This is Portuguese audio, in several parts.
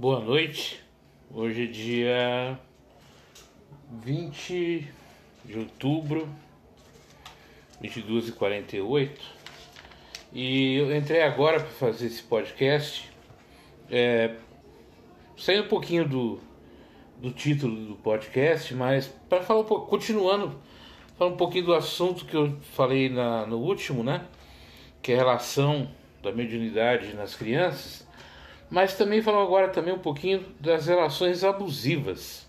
Boa noite. Hoje é dia 20 de outubro, 22h48. E eu entrei agora para fazer esse podcast, é, um pouquinho do, do título do podcast, mas para falar um pouco, continuando, falar um pouquinho do assunto que eu falei na, no último, né? Que é a relação da mediunidade nas crianças mas também falar agora também um pouquinho das relações abusivas.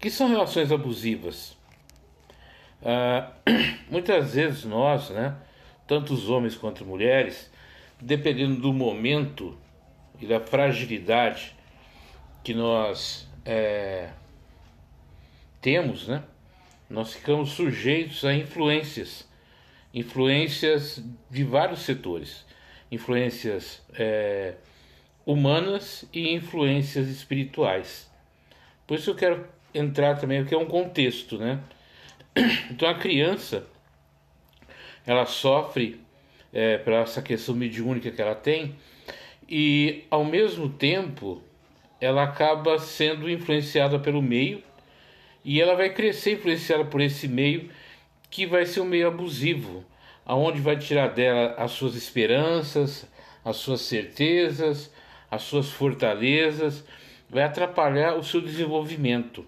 Que são relações abusivas? Ah, muitas vezes nós, né, tanto os homens quanto mulheres, dependendo do momento e da fragilidade que nós é, temos, né, nós ficamos sujeitos a influências, influências de vários setores influências é, humanas e influências espirituais. Por isso eu quero entrar também, porque é um contexto, né? Então a criança, ela sofre é, para essa questão mediúnica que ela tem e ao mesmo tempo ela acaba sendo influenciada pelo meio e ela vai crescer influenciada por esse meio que vai ser um meio abusivo, aonde vai tirar dela as suas esperanças, as suas certezas, as suas fortalezas, vai atrapalhar o seu desenvolvimento.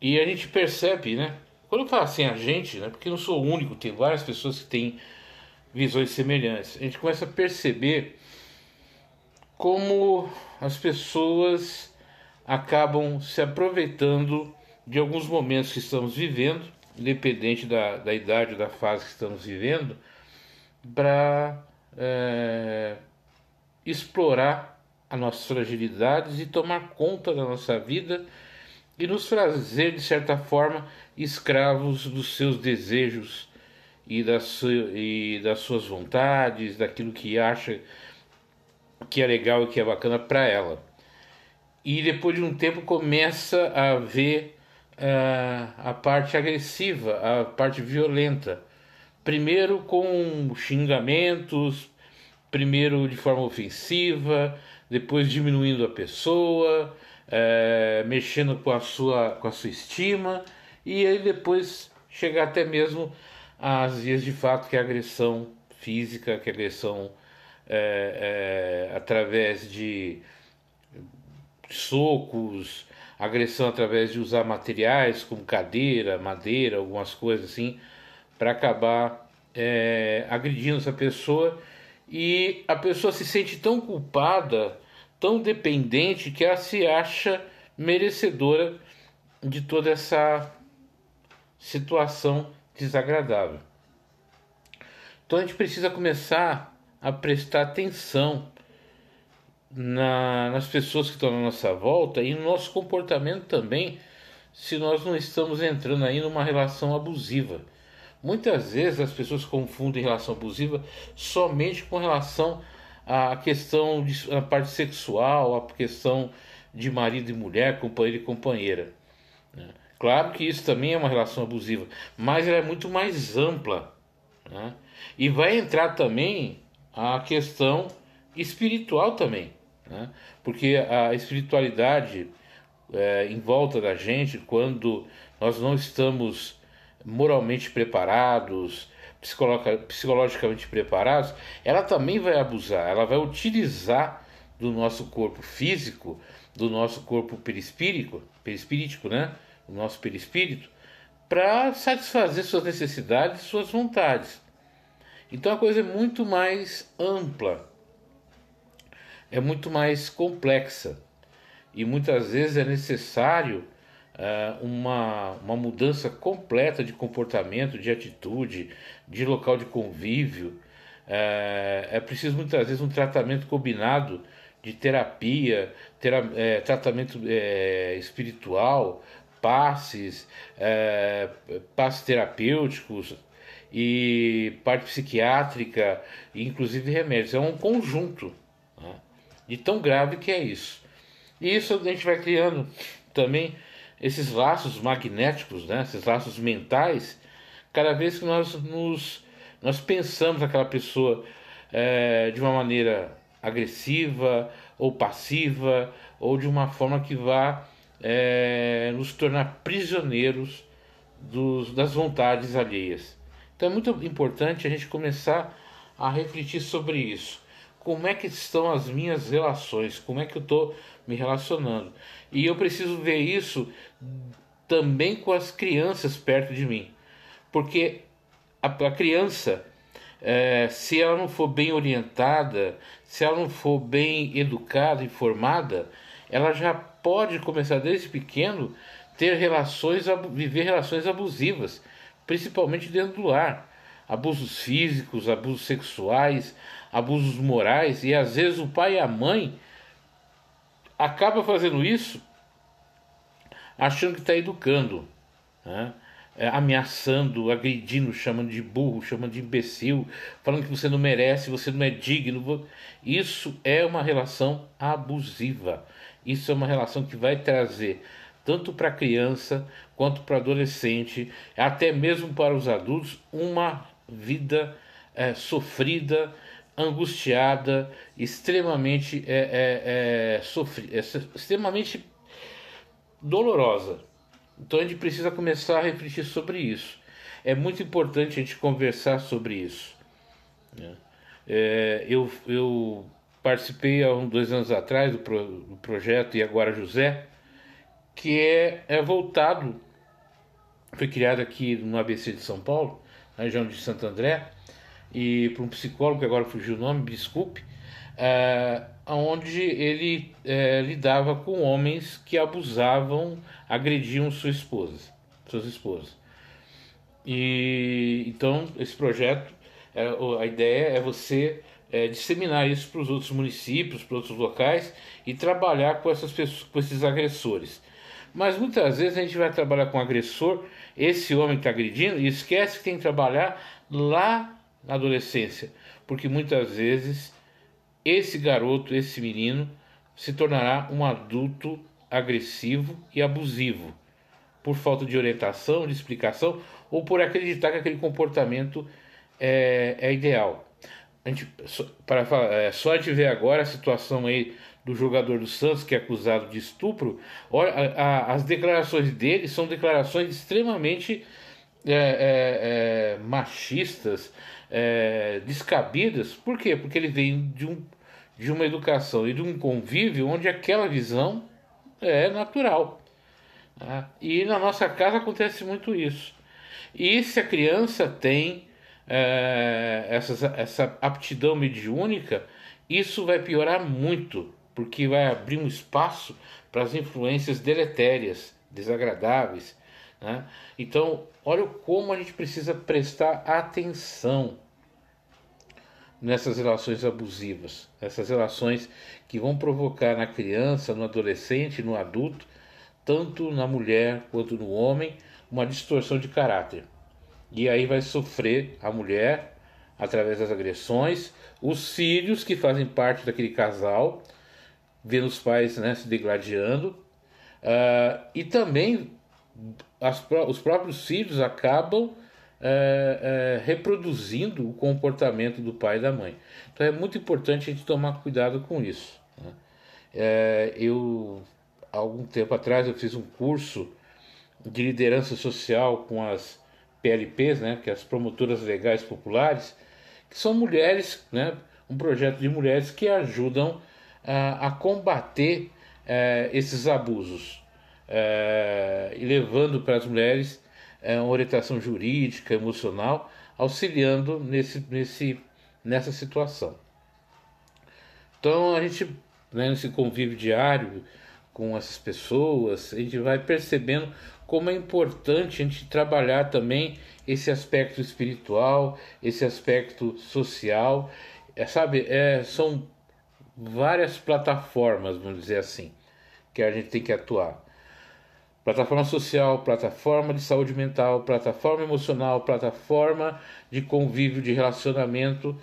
E a gente percebe, né? Quando eu falo assim a gente, né? Porque eu não sou o único, tem várias pessoas que têm visões semelhantes. A gente começa a perceber como as pessoas acabam se aproveitando de alguns momentos que estamos vivendo independente da, da idade ou da fase que estamos vivendo, para é, explorar as nossas fragilidades e tomar conta da nossa vida e nos fazer, de certa forma, escravos dos seus desejos e das, e das suas vontades, daquilo que acha que é legal e que é bacana para ela. E depois de um tempo começa a ver a parte agressiva, a parte violenta. Primeiro com xingamentos, primeiro de forma ofensiva, depois diminuindo a pessoa, é, mexendo com a, sua, com a sua estima, e aí depois chegar até mesmo às vias de fato que é a agressão física, que é agressão é, é, através de socos, agressão através de usar materiais como cadeira, madeira, algumas coisas assim, para acabar é, agredindo essa pessoa e a pessoa se sente tão culpada, tão dependente que ela se acha merecedora de toda essa situação desagradável. Então a gente precisa começar a prestar atenção na, nas pessoas que estão na nossa volta e no nosso comportamento também, se nós não estamos entrando aí numa relação abusiva. Muitas vezes as pessoas confundem relação abusiva somente com relação à questão de, à parte sexual, à questão de marido e mulher, companheiro e companheira. Né? Claro que isso também é uma relação abusiva, mas ela é muito mais ampla. Né? E vai entrar também a questão espiritual também. Né? Porque a espiritualidade é, em volta da gente, quando nós não estamos moralmente preparados, psicologicamente preparados, ela também vai abusar, ela vai utilizar do nosso corpo físico, do nosso corpo perispírico, perispírico, né? O nosso perispírito, para satisfazer suas necessidades, suas vontades. Então a coisa é muito mais ampla é muito mais complexa e muitas vezes é necessário uh, uma, uma mudança completa de comportamento, de atitude, de local de convívio. Uh, é preciso muitas vezes um tratamento combinado de terapia, tera, é, tratamento é, espiritual, passes, é, passes terapêuticos e parte psiquiátrica, inclusive remédios. É um conjunto. De tão grave que é isso. E isso a gente vai criando também esses laços magnéticos, né? esses laços mentais, cada vez que nós nos nós pensamos aquela pessoa é, de uma maneira agressiva ou passiva ou de uma forma que vá é, nos tornar prisioneiros dos, das vontades alheias. Então é muito importante a gente começar a refletir sobre isso. Como é que estão as minhas relações? Como é que eu estou me relacionando? E eu preciso ver isso também com as crianças perto de mim. Porque a, a criança, é, se ela não for bem orientada, se ela não for bem educada e formada, ela já pode começar desde pequeno ter relações, viver relações abusivas, principalmente dentro do lar. Abusos físicos, abusos sexuais, abusos morais, e às vezes o pai e a mãe acaba fazendo isso achando que está educando, né? é, ameaçando, agredindo, chamando de burro, chamando de imbecil, falando que você não merece, você não é digno. Isso é uma relação abusiva. Isso é uma relação que vai trazer tanto para a criança quanto para o adolescente, até mesmo para os adultos, uma vida é, sofrida, angustiada, extremamente é, é, é sofri é, extremamente dolorosa. Então a gente precisa começar a refletir sobre isso. É muito importante a gente conversar sobre isso. Né? É, eu, eu participei há dois anos atrás do, pro, do projeto E Agora José, que é, é voltado, foi criado aqui no ABC de São Paulo, região de Santo André, e por um psicólogo, que agora fugiu o nome, desculpe, é, onde ele é, lidava com homens que abusavam, agrediam sua esposa, suas esposas. E então esse projeto, é, a ideia é você disseminar isso para os outros municípios, para outros locais e trabalhar com essas pessoas, com esses agressores. Mas muitas vezes a gente vai trabalhar com agressor, esse homem está agredindo, e esquece que tem que trabalhar lá na adolescência, porque muitas vezes esse garoto, esse menino, se tornará um adulto agressivo e abusivo, por falta de orientação, de explicação ou por acreditar que aquele comportamento é, é ideal. A gente, para falar, é, só a gente ver agora a situação aí do jogador do Santos que é acusado de estupro, olha, a, a, as declarações dele são declarações extremamente é, é, é machistas, é, descabidas. Por quê? Porque ele vem de, um, de uma educação e de um convívio onde aquela visão é natural. Tá? E na nossa casa acontece muito isso. E se a criança tem é, essa, essa aptidão mediúnica, isso vai piorar muito, porque vai abrir um espaço para as influências deletérias, desagradáveis. Né? Então, olha como a gente precisa prestar atenção nessas relações abusivas, essas relações que vão provocar na criança, no adolescente, no adulto, tanto na mulher quanto no homem, uma distorção de caráter. E aí vai sofrer a mulher através das agressões, os filhos que fazem parte daquele casal, vendo os pais né, se degladiando, uh, e também as, os próprios filhos acabam é, é, reproduzindo o comportamento do pai e da mãe. Então é muito importante a gente tomar cuidado com isso. Né? É, eu, algum tempo atrás, eu fiz um curso de liderança social com as PLPs, né, que é as promotoras legais populares, que são mulheres, né, um projeto de mulheres que ajudam a, combater é, esses abusos é, e levando para as mulheres é, uma orientação jurídica, emocional, auxiliando nesse, nesse, nessa situação. Então a gente, né, nesse convívio diário com essas pessoas, a gente vai percebendo como é importante a gente trabalhar também esse aspecto espiritual, esse aspecto social, é, sabe? É, são várias plataformas, vamos dizer assim, que a gente tem que atuar plataforma social, plataforma de saúde mental, plataforma emocional, plataforma de convívio, de relacionamento,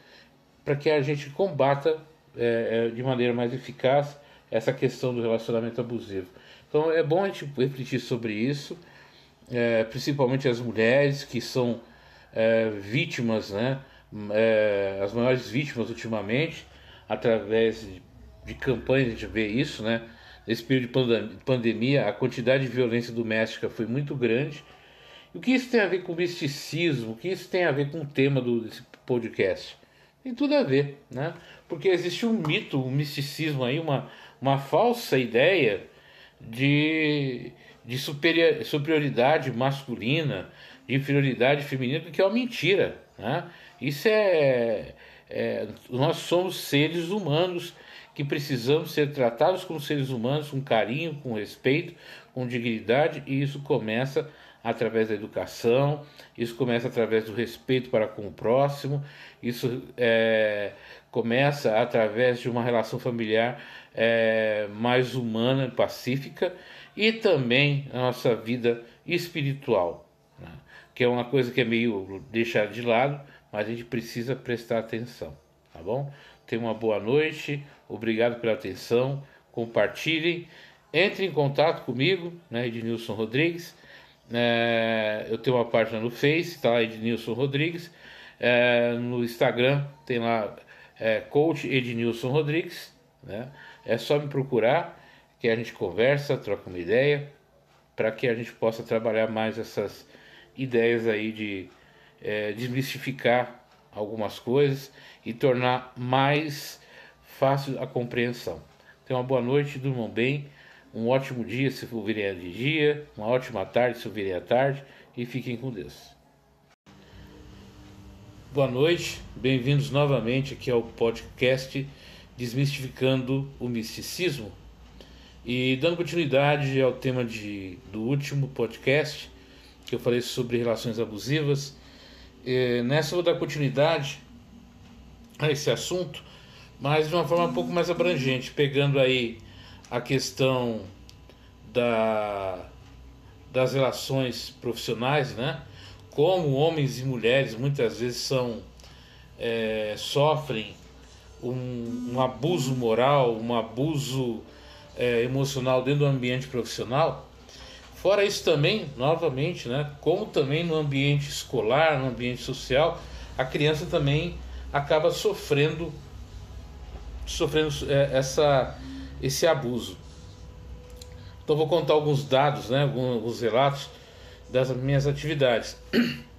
para que a gente combata é, é, de maneira mais eficaz essa questão do relacionamento abusivo. Então é bom a gente refletir sobre isso, é, principalmente as mulheres que são é, vítimas, né, é, as maiores vítimas ultimamente, através de, de campanhas, a gente vê isso, né? Nesse período de pandemia, a quantidade de violência doméstica foi muito grande. E o que isso tem a ver com misticismo? O que isso tem a ver com o tema do, desse podcast? Tem tudo a ver, né? Porque existe um mito, um misticismo aí, uma, uma falsa ideia de, de superioridade masculina, de inferioridade feminina, que é uma mentira. Né? Isso é, é. Nós somos seres humanos que precisamos ser tratados como seres humanos com carinho, com respeito, com dignidade, e isso começa através da educação, isso começa através do respeito para com o próximo, isso é, começa através de uma relação familiar é, mais humana pacífica e também a nossa vida espiritual, né? que é uma coisa que é meio deixada de lado, mas a gente precisa prestar atenção, tá bom? Tenha uma boa noite, obrigado pela atenção, compartilhem, entre em contato comigo, né, Ednilson Rodrigues, é, eu tenho uma página no Face, está lá Ednilson Rodrigues, é, no Instagram tem lá é, Coach Ednilson Rodrigues, né? É só me procurar que a gente conversa, troca uma ideia, para que a gente possa trabalhar mais essas ideias aí de é, desmistificar algumas coisas e tornar mais fácil a compreensão. Tenha uma boa noite, durmam bem, um ótimo dia se ouvirem de dia, uma ótima tarde se ouvirem à tarde e fiquem com Deus. Boa noite, bem-vindos novamente aqui ao podcast Desmistificando o Misticismo. E dando continuidade ao tema de, do último podcast, que eu falei sobre relações abusivas, eh, nessa vou dar continuidade a esse assunto, mas de uma forma um pouco mais abrangente, pegando aí a questão da, das relações profissionais, né? como homens e mulheres muitas vezes são é, sofrem um, um, abuso moral, um abuso é, emocional dentro do ambiente profissional. Fora isso também, novamente, né, como também no ambiente escolar, no ambiente social, a criança também acaba sofrendo sofrendo é, essa, esse abuso. Então vou contar alguns dados, né, alguns relatos das minhas atividades.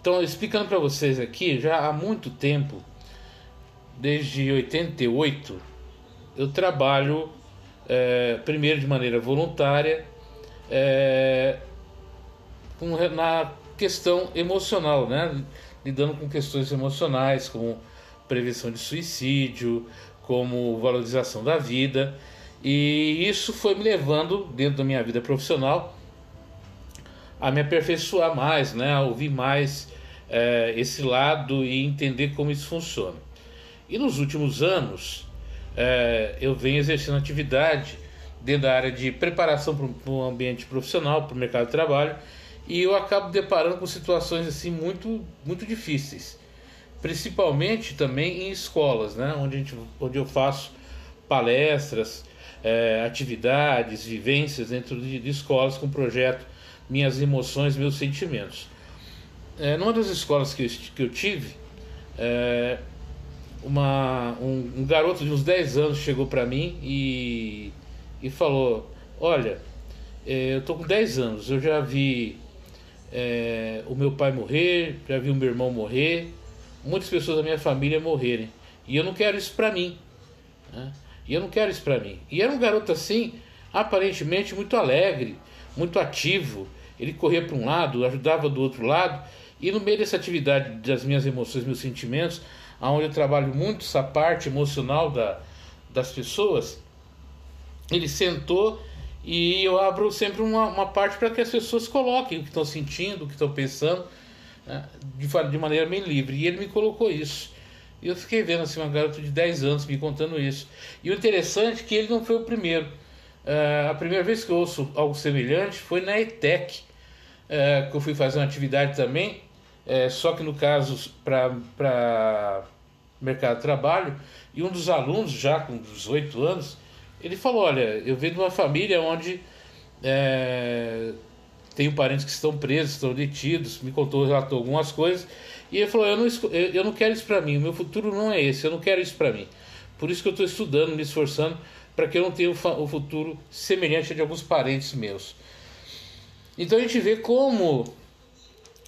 Então, explicando para vocês aqui, já há muito tempo, desde 88, eu trabalho é, primeiro de maneira voluntária é, com, na questão emocional, né? lidando com questões emocionais, como prevenção de suicídio, como valorização da vida, e isso foi me levando, dentro da minha vida profissional, a me aperfeiçoar mais, né? a ouvir mais é, esse lado e entender como isso funciona. E nos últimos anos, é, eu venho exercendo atividade dentro da área de preparação para o ambiente profissional, para o mercado de trabalho, e eu acabo deparando com situações assim muito, muito difíceis, principalmente também em escolas, né? onde, a gente, onde eu faço palestras, é, atividades, vivências dentro de, de escolas com projeto minhas emoções, meus sentimentos. É, numa das escolas que eu, que eu tive, é, uma, um, um, garoto de uns 10 anos chegou para mim e, e falou: Olha, é, eu tô com 10 anos, eu já vi é, o meu pai morrer, já vi o meu irmão morrer, muitas pessoas da minha família morrerem, e eu não quero isso para mim. Né? E eu não quero isso para mim. E era um garoto assim, aparentemente muito alegre, muito ativo, ele corria para um lado, ajudava do outro lado, e no meio dessa atividade das minhas emoções, meus sentimentos, onde eu trabalho muito essa parte emocional da, das pessoas, ele sentou e eu abro sempre uma, uma parte para que as pessoas coloquem o que estão sentindo, o que estão pensando, né, de, de maneira meio livre. E ele me colocou isso. E eu fiquei vendo assim, uma garota de 10 anos me contando isso. E o interessante é que ele não foi o primeiro. Uh, a primeira vez que eu ouço algo semelhante foi na ETEC, é, que eu fui fazer uma atividade também, é, só que no caso para mercado de trabalho, e um dos alunos, já com 18 anos, ele falou: Olha, eu venho de uma família onde é, tenho parentes que estão presos, estão detidos, me contou, relatou algumas coisas, e ele falou: Eu não, eu não quero isso para mim, o meu futuro não é esse, eu não quero isso para mim. Por isso que eu estou estudando, me esforçando, para que eu não tenha o futuro semelhante a de alguns parentes meus. Então a gente vê como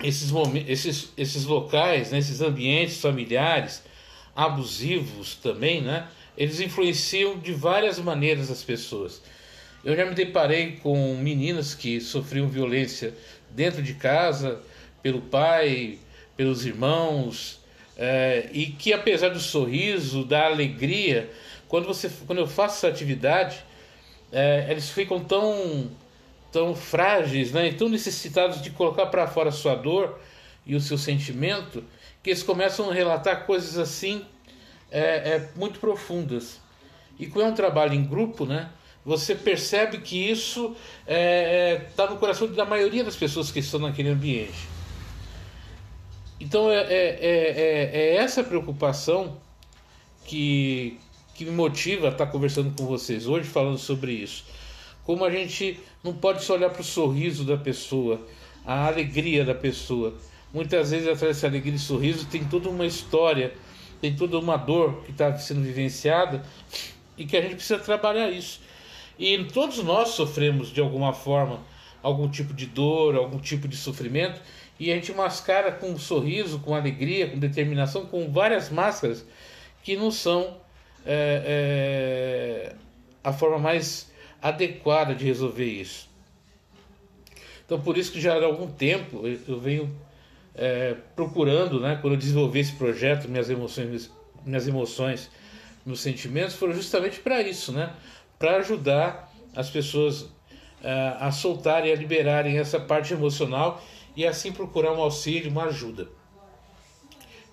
esses, esses, esses locais, né, esses ambientes familiares, abusivos também, né, eles influenciam de várias maneiras as pessoas. Eu já me deparei com meninas que sofriam violência dentro de casa, pelo pai, pelos irmãos, é, e que apesar do sorriso, da alegria, quando, você, quando eu faço essa atividade, é, eles ficam tão, tão frágeis né, e tão necessitados de colocar para fora a sua dor e o seu sentimento, que eles começam a relatar coisas assim é, é, muito profundas. E como é um trabalho em grupo, né, você percebe que isso está é, é, no coração da maioria das pessoas que estão naquele ambiente. Então é, é, é, é essa preocupação que, que me motiva a estar conversando com vocês hoje, falando sobre isso. Como a gente não pode só olhar para o sorriso da pessoa, a alegria da pessoa. Muitas vezes atrás dessa alegria e sorriso tem toda uma história, tem toda uma dor que está sendo vivenciada e que a gente precisa trabalhar isso. E todos nós sofremos de alguma forma algum tipo de dor, algum tipo de sofrimento e a gente mascara com um sorriso, com alegria, com determinação, com várias máscaras que não são é, é, a forma mais adequada de resolver isso. Então, por isso que já há algum tempo eu venho é, procurando, né, quando eu desenvolvi esse projeto, minhas emoções, minhas emoções, meus sentimentos foram justamente para isso, né, para ajudar as pessoas é, a soltarem, a liberarem essa parte emocional e assim procurar um auxílio, uma ajuda.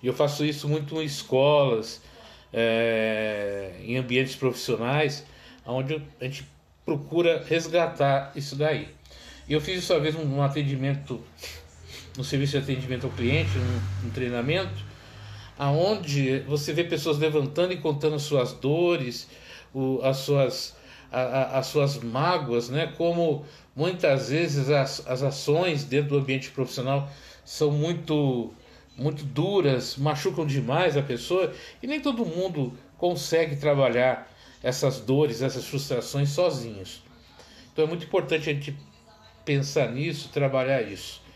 E eu faço isso muito em escolas, é, em ambientes profissionais, onde a gente procura resgatar isso daí. E eu fiz isso uma vez um, atendimento, no serviço de atendimento ao cliente, um, um treinamento, aonde você vê pessoas levantando e contando as suas dores, o, as suas a, a, as suas mágoas, né? Como muitas vezes as, as ações dentro do ambiente profissional são muito muito duras, machucam demais a pessoa e nem todo mundo consegue trabalhar essas dores, essas frustrações sozinhos. Então é muito importante a gente pensar nisso, trabalhar isso.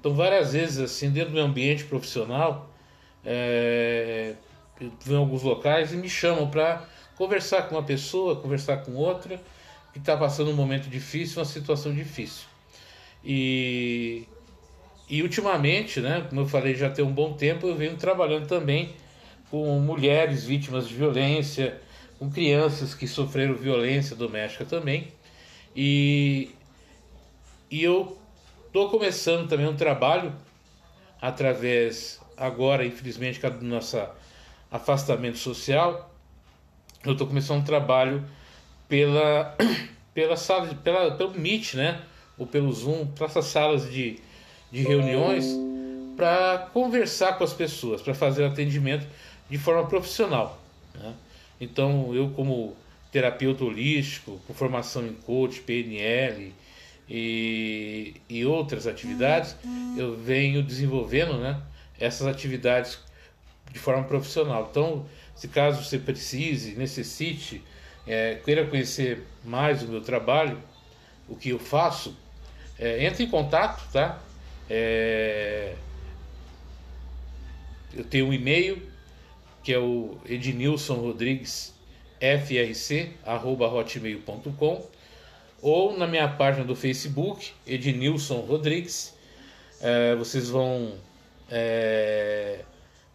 Então várias vezes assim dentro do ambiente profissional, é, em alguns locais e me chamam para conversar com uma pessoa, conversar com outra que está passando um momento difícil, uma situação difícil. E, e ultimamente, né, como eu falei, já tem um bom tempo, eu venho trabalhando também com mulheres vítimas de violência, com crianças que sofreram violência doméstica também. E, e eu estou começando também um trabalho através, agora, infelizmente, do nosso afastamento social, eu estou começando um trabalho pela, pela sala, pela, pelo Meet, né? Ou pelo Zoom, para essas salas de, de reuniões, para conversar com as pessoas, para fazer atendimento de forma profissional. Né? Então, eu, como terapeuta holístico, com formação em coach, PNL e, e outras atividades, eu venho desenvolvendo né, essas atividades de forma profissional. Então, se caso você precise, necessite, é, queira conhecer mais o meu trabalho, o que eu faço, é, entre em contato, tá? É, eu tenho um e-mail que é o Ednilson Rodrigues frc arroba hotmail.com ou na minha página do Facebook Ednilson Rodrigues é, vocês vão é,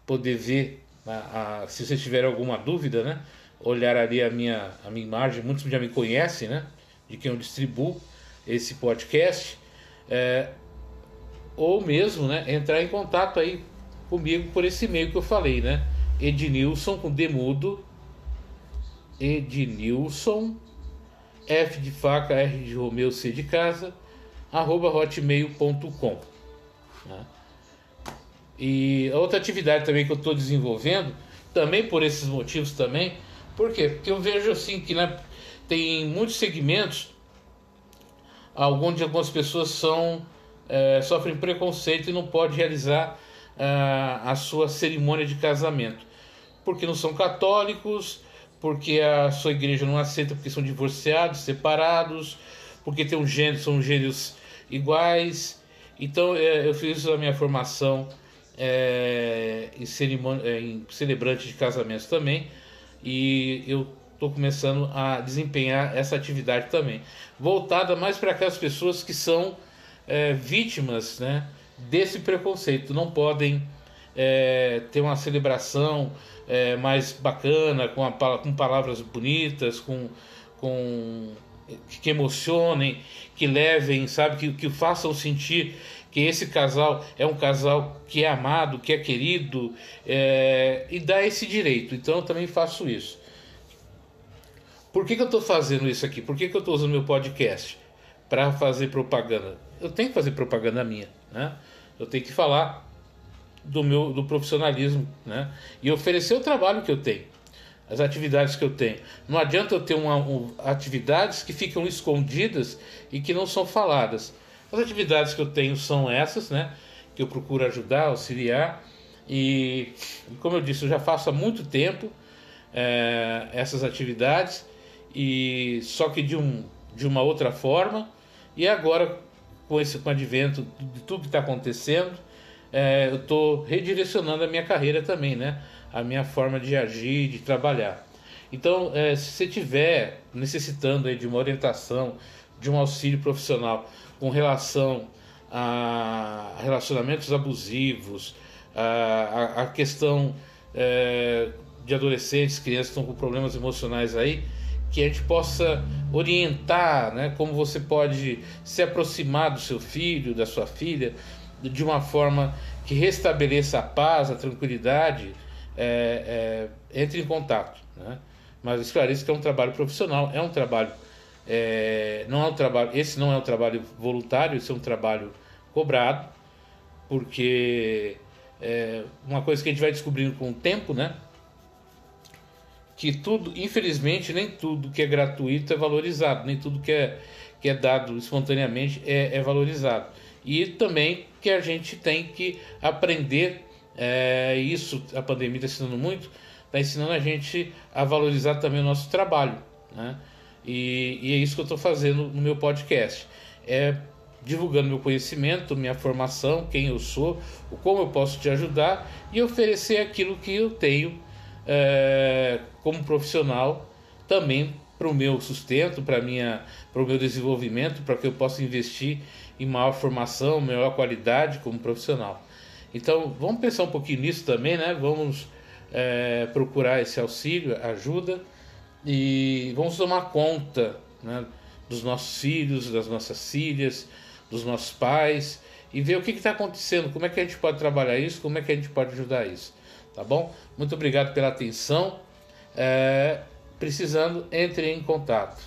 poder ver a, a, se vocês tiverem alguma dúvida, né? Olhar ali a minha, a minha imagem, muitos já me conhecem, né? De quem eu distribuo esse podcast. É, ou mesmo, né? Entrar em contato aí comigo por esse e-mail que eu falei, né? Ednilson com demudo. Ednilson F de faca, R de Romeu, C de casa, arroba hotmail.com. Né? E outra atividade também que eu estou desenvolvendo, também por esses motivos também, por quê? Porque eu vejo assim que né, tem muitos segmentos onde algumas pessoas são é, sofrem preconceito e não pode realizar a sua cerimônia de casamento, porque não são católicos, porque a sua igreja não aceita porque são divorciados, separados, porque tem um gênero, são gêneros iguais. Então é, eu fiz a minha formação é, em, cerimônia, é, em celebrante de casamentos também e eu estou começando a desempenhar essa atividade também, voltada mais para aquelas pessoas que são é, vítimas né, desse preconceito, não podem é, ter uma celebração é, mais bacana, com, a, com palavras bonitas, com, com que emocionem, que levem, sabe, que, que façam sentir que esse casal é um casal que é amado, que é querido é, e dá esse direito. Então eu também faço isso. Por que, que eu estou fazendo isso aqui? Por que, que eu estou usando meu podcast? Para fazer propaganda. Eu tenho que fazer propaganda minha. Né? Eu tenho que falar do meu do profissionalismo né? e oferecer o trabalho que eu tenho, as atividades que eu tenho. Não adianta eu ter uma, um, atividades que ficam escondidas e que não são faladas. As atividades que eu tenho são essas, né? Que eu procuro ajudar, auxiliar. E, como eu disse, eu já faço há muito tempo é, essas atividades, e só que de, um, de uma outra forma. E agora, com esse com o advento de tudo que está acontecendo, é, eu estou redirecionando a minha carreira também, né? A minha forma de agir, de trabalhar. Então, é, se você estiver necessitando aí de uma orientação, de um auxílio profissional com relação a relacionamentos abusivos, a, a questão é, de adolescentes, crianças que estão com problemas emocionais aí, que a gente possa orientar, né, como você pode se aproximar do seu filho, da sua filha, de uma forma que restabeleça a paz, a tranquilidade, é, é, entre em contato. Né? Mas esclareço que é um trabalho profissional, é um trabalho é, não é um trabalho, esse não é um trabalho voluntário, esse é um trabalho cobrado, porque é uma coisa que a gente vai descobrindo com o tempo, né? Que tudo, infelizmente, nem tudo que é gratuito é valorizado, nem tudo que é, que é dado espontaneamente é, é valorizado. E também que a gente tem que aprender, é, isso a pandemia está ensinando muito, está ensinando a gente a valorizar também o nosso trabalho, né? E, e é isso que eu estou fazendo no meu podcast. É divulgando meu conhecimento, minha formação, quem eu sou, o como eu posso te ajudar e oferecer aquilo que eu tenho é, como profissional também para o meu sustento, para minha, para o meu desenvolvimento, para que eu possa investir em maior formação, maior qualidade como profissional. Então, vamos pensar um pouquinho nisso também, né? Vamos é, procurar esse auxílio, ajuda e vamos tomar conta né, dos nossos filhos, das nossas filhas, dos nossos pais e ver o que está acontecendo, como é que a gente pode trabalhar isso, como é que a gente pode ajudar isso, tá bom? Muito obrigado pela atenção. É, precisando, entre em contato.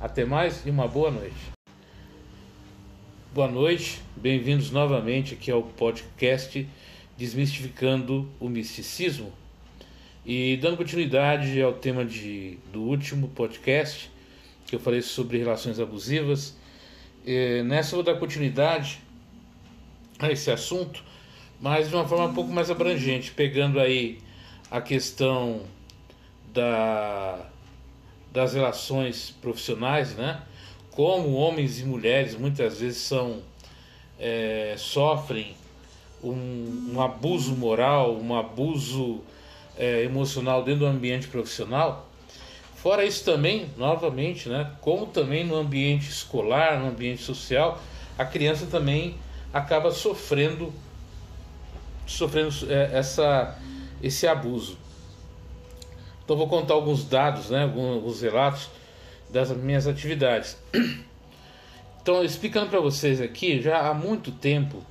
Até mais e uma boa noite. Boa noite, bem-vindos novamente aqui ao podcast Desmistificando o Misticismo. E dando continuidade ao tema de, do último podcast, que eu falei sobre relações abusivas, eh, nessa eu vou dar continuidade a esse assunto, mas de uma forma um pouco mais abrangente, pegando aí a questão da, das relações profissionais, né? Como homens e mulheres muitas vezes são é, sofrem um, um abuso moral, um abuso é, emocional dentro do ambiente profissional. Fora isso também, novamente, né, como também no ambiente escolar, no ambiente social, a criança também acaba sofrendo sofrendo é, essa, esse abuso. Então vou contar alguns dados, né, alguns relatos das minhas atividades. Então, explicando para vocês aqui, já há muito tempo,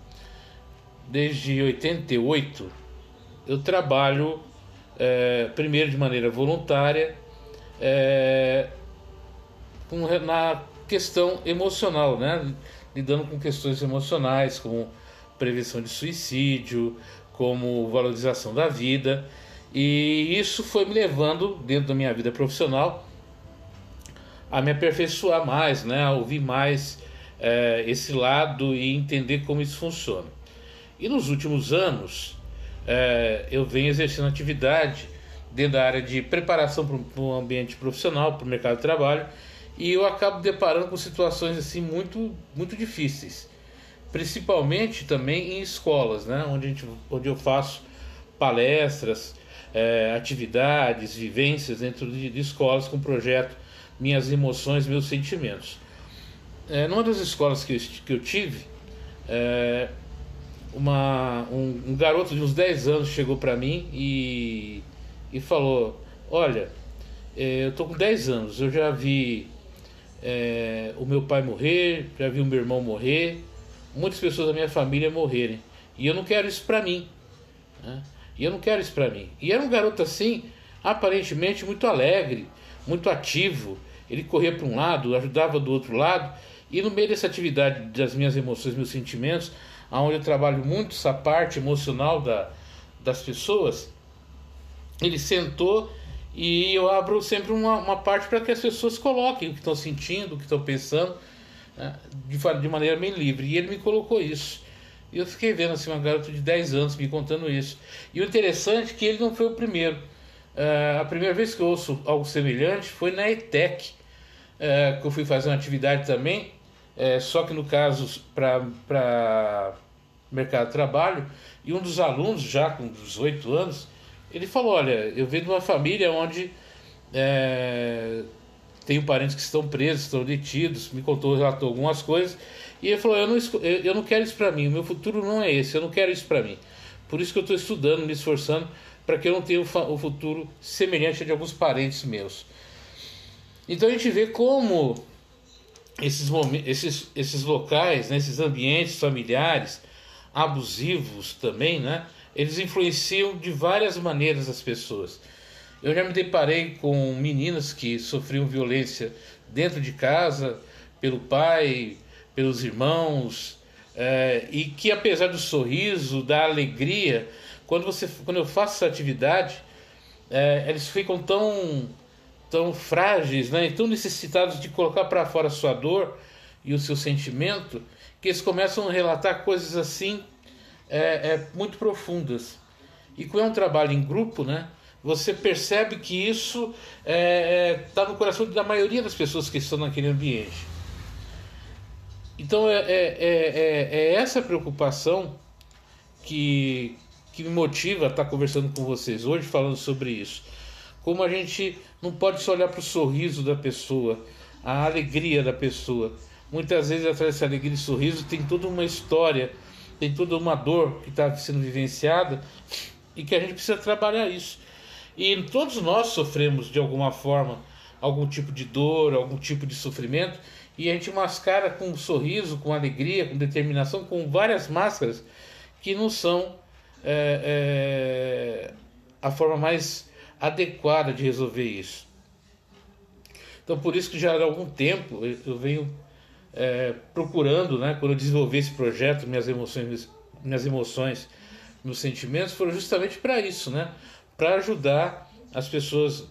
desde 88, eu trabalho é, primeiro de maneira voluntária, é, com, na questão emocional, né? lidando com questões emocionais, como prevenção de suicídio, como valorização da vida, e isso foi me levando, dentro da minha vida profissional, a me aperfeiçoar mais, né? a ouvir mais é, esse lado e entender como isso funciona. E nos últimos anos, é, eu venho exercendo atividade dentro da área de preparação para o ambiente profissional, para o mercado de trabalho, e eu acabo deparando com situações assim muito, muito difíceis, principalmente também em escolas, né, onde, gente, onde eu faço palestras, é, atividades, vivências dentro de, de, escolas com projeto Minhas Emoções, Meus Sentimentos. É, numa das escolas que eu, que eu tive, é, uma, um, um, garoto de uns 10 anos chegou para mim e, e falou: Olha, é, eu tô com 10 anos, eu já vi é, o meu pai morrer, já vi o meu irmão morrer, muitas pessoas da minha família morrerem, e eu não quero isso para mim. Né? E eu não quero isso para mim. E era um garoto assim, aparentemente muito alegre, muito ativo. Ele corria para um lado, ajudava do outro lado. E no meio dessa atividade das minhas emoções, meus sentimentos, onde eu trabalho muito essa parte emocional da, das pessoas, ele sentou e eu abro sempre uma, uma parte para que as pessoas coloquem o que estão sentindo, o que estão pensando, né, de, de maneira bem livre. E ele me colocou isso. E eu fiquei vendo assim, uma garota de 10 anos me contando isso. E o interessante é que ele não foi o primeiro. Uh, a primeira vez que eu ouço algo semelhante foi na ETEC, uh, que eu fui fazer uma atividade também, uh, só que no caso para mercado de trabalho, e um dos alunos, já com 18 anos, ele falou: Olha, eu venho de uma família onde tenho parentes que estão presos, estão detidos, me contou, relatou algumas coisas, e ele falou: eu não, eu não quero isso para mim, o meu futuro não é esse, eu não quero isso para mim. Por isso que eu estou estudando, me esforçando, para que eu não tenha o futuro semelhante a de alguns parentes meus. Então a gente vê como esses, esses, esses locais, né, esses ambientes familiares, abusivos também, né, eles influenciam de várias maneiras as pessoas. Eu já me deparei com meninas que sofriam violência dentro de casa, pelo pai, pelos irmãos, é, e que apesar do sorriso, da alegria, quando, você, quando eu faço essa atividade, é, eles ficam tão, tão frágeis, né, e tão necessitados de colocar para fora a sua dor e o seu sentimento, que eles começam a relatar coisas assim é, é, muito profundas. E como é um trabalho em grupo, né, você percebe que isso está é, é, no coração da maioria das pessoas que estão naquele ambiente. Então é, é, é, é essa preocupação que, que me motiva a estar conversando com vocês hoje, falando sobre isso. Como a gente não pode só olhar para o sorriso da pessoa, a alegria da pessoa. Muitas vezes atrás dessa alegria e sorriso tem toda uma história, tem toda uma dor que está sendo vivenciada e que a gente precisa trabalhar isso. E todos nós sofremos de alguma forma algum tipo de dor, algum tipo de sofrimento e a gente mascara com um sorriso, com alegria, com determinação, com várias máscaras que não são é, é, a forma mais adequada de resolver isso. Então, por isso que já há algum tempo eu venho é, procurando, né, quando eu desenvolvi esse projeto, minhas emoções, minhas emoções, meus sentimentos, foram justamente para isso, né, para ajudar as pessoas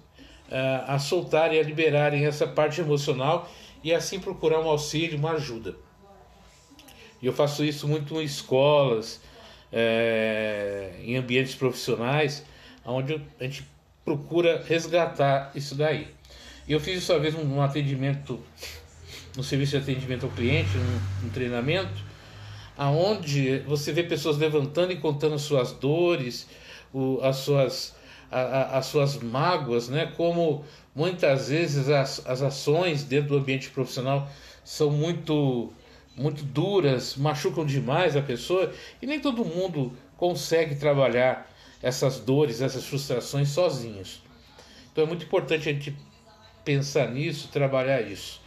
é, a soltarem, a liberarem essa parte emocional e assim procurar um auxílio, uma ajuda. E eu faço isso muito em escolas, é, em ambientes profissionais, onde a gente procura resgatar isso daí. Eu fiz isso uma vez num atendimento, no serviço de atendimento ao cliente, num, num treinamento, aonde você vê pessoas levantando e contando suas dores, o, as suas a, a, as suas mágoas, né? Como muitas vezes as, as ações dentro do ambiente profissional são muito muito duras, machucam demais a pessoa e nem todo mundo consegue trabalhar essas dores, essas frustrações sozinhos. Então é muito importante a gente pensar nisso, trabalhar isso.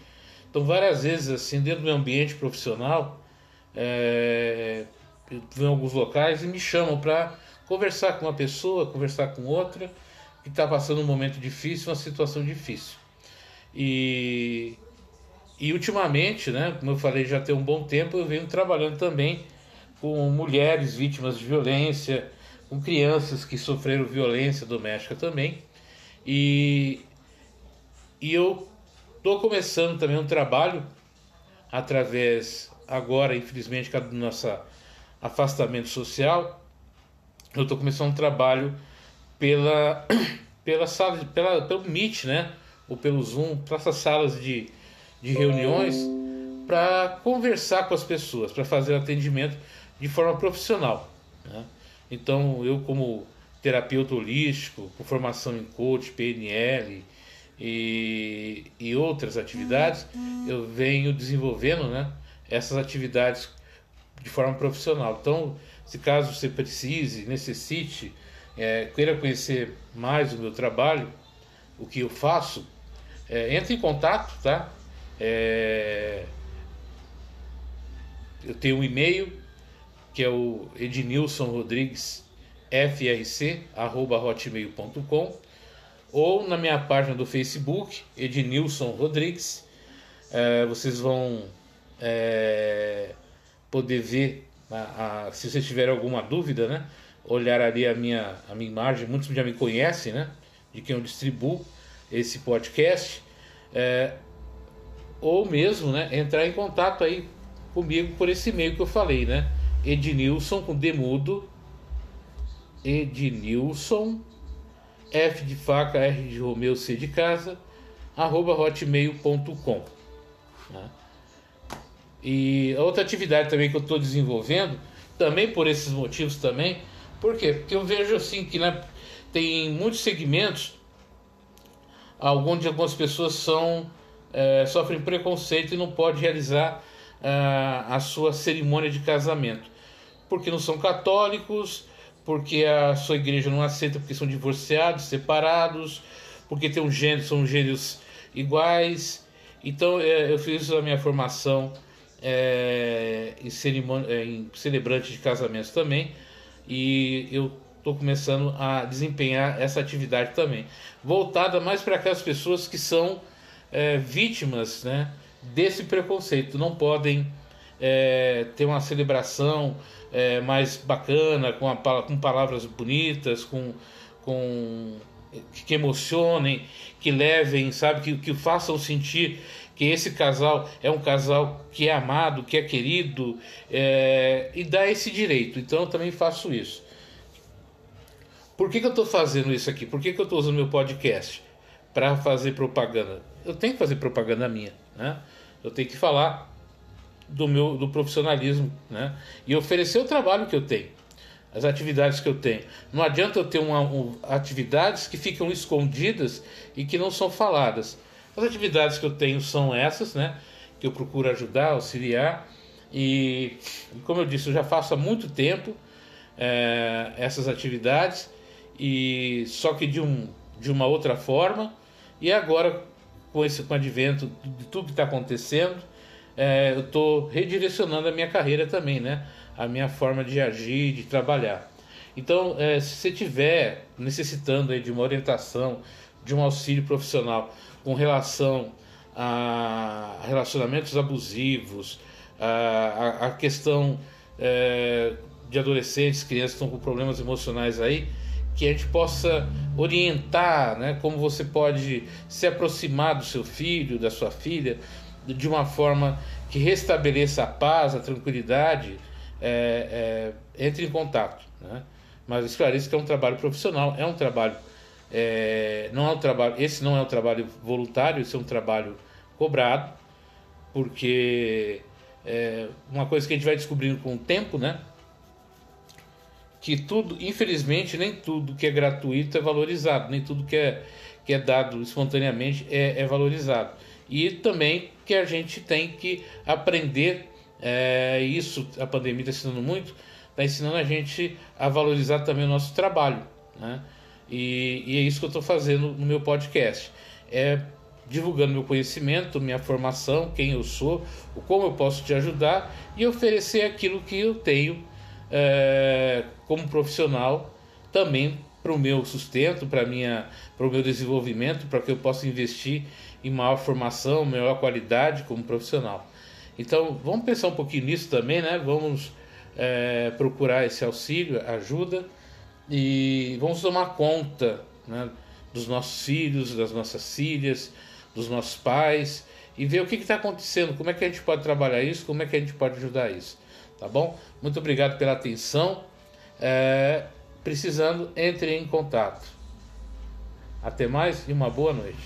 Então várias vezes assim dentro do ambiente profissional, é, eu venho em alguns locais e me chamam para conversar com uma pessoa, conversar com outra que está passando um momento difícil, uma situação difícil. E, e ultimamente, né, como eu falei, já tem um bom tempo, eu venho trabalhando também com mulheres vítimas de violência, com crianças que sofreram violência doméstica também. E, e eu estou começando também um trabalho através, agora, infelizmente, do nosso afastamento social, eu estou começando um trabalho pela, pela sala, pela, pelo Meet, né? Ou pelo Zoom, para essas salas de, de reuniões, para conversar com as pessoas, para fazer atendimento de forma profissional. Né? Então, eu, como terapeuta holístico, com formação em coach, PNL e, e outras atividades, eu venho desenvolvendo né, essas atividades de forma profissional. Então, se caso você precise, necessite, é, queira conhecer mais o meu trabalho, o que eu faço, é, entre em contato, tá? É, eu tenho um e-mail que é o Ednilson Rodrigues frc arroba hotmail.com ou na minha página do Facebook Ednilson Rodrigues é, vocês vão é, poder ver a, a, se vocês tiverem alguma dúvida né? Olhar ali a minha a minha imagem. Muitos já me conhecem né? De quem eu distribuo esse podcast. É, ou mesmo né entrar em contato aí comigo por esse e-mail que eu falei né Ednilson com demudo Ednilson F de faca, R de Romeu, C de casa, arroba hotmail.com. Né? E outra atividade também que eu estou desenvolvendo, também por esses motivos também, por quê? Porque eu vejo assim que né, tem muitos segmentos onde algumas pessoas são é, sofrem preconceito e não pode realizar ah, a sua cerimônia de casamento, porque não são católicos, porque a sua igreja não aceita porque são divorciados, separados, porque tem um gênero, são gêneros iguais. Então é, eu fiz a minha formação é, em, cerimônia, é, em celebrante de casamentos também e eu estou começando a desempenhar essa atividade também, voltada mais para aquelas pessoas que são é, vítimas né, desse preconceito, não podem é, ter uma celebração é, mais bacana, com, a, com palavras bonitas, com, com que emocionem, que levem, sabe, que, que façam sentir que esse casal é um casal que é amado, que é querido é, e dá esse direito. Então eu também faço isso. Por que, que eu estou fazendo isso aqui? Por que, que eu estou usando meu podcast? Para fazer propaganda. Eu tenho que fazer propaganda minha. Né? Eu tenho que falar do meu do profissionalismo, né? E oferecer o trabalho que eu tenho, as atividades que eu tenho. Não adianta eu ter uma, um, atividades que ficam escondidas e que não são faladas. As atividades que eu tenho são essas, né? Que eu procuro ajudar, auxiliar e, como eu disse, eu já faço há muito tempo é, essas atividades e só que de um de uma outra forma e agora com esse com o advento de tudo que está acontecendo é, eu estou redirecionando a minha carreira também, né? A minha forma de agir, de trabalhar. Então, é, se você estiver necessitando aí de uma orientação, de um auxílio profissional com relação a relacionamentos abusivos, a, a questão é, de adolescentes, crianças que estão com problemas emocionais aí, que a gente possa orientar, né, como você pode se aproximar do seu filho, da sua filha, de uma forma que restabeleça a paz, a tranquilidade, é, é, entre em contato. Né? Mas esclareço que é um trabalho profissional, é um trabalho, é, não é um trabalho, esse não é um trabalho voluntário, esse é um trabalho cobrado, porque é uma coisa que a gente vai descobrindo com o tempo, né? Que tudo, infelizmente, nem tudo que é gratuito é valorizado, nem tudo que é, que é dado espontaneamente é, é valorizado e também que a gente tem que aprender é, isso a pandemia está ensinando muito está ensinando a gente a valorizar também o nosso trabalho né? e, e é isso que eu estou fazendo no meu podcast é divulgando meu conhecimento minha formação quem eu sou como eu posso te ajudar e oferecer aquilo que eu tenho é, como profissional também para o meu sustento para minha para o meu desenvolvimento para que eu possa investir em maior formação, melhor qualidade como profissional. Então, vamos pensar um pouquinho nisso também, né? Vamos é, procurar esse auxílio, ajuda e vamos tomar conta né, dos nossos filhos, das nossas filhas, dos nossos pais e ver o que está acontecendo, como é que a gente pode trabalhar isso, como é que a gente pode ajudar isso, tá bom? Muito obrigado pela atenção. É, precisando, entre em contato. Até mais e uma boa noite.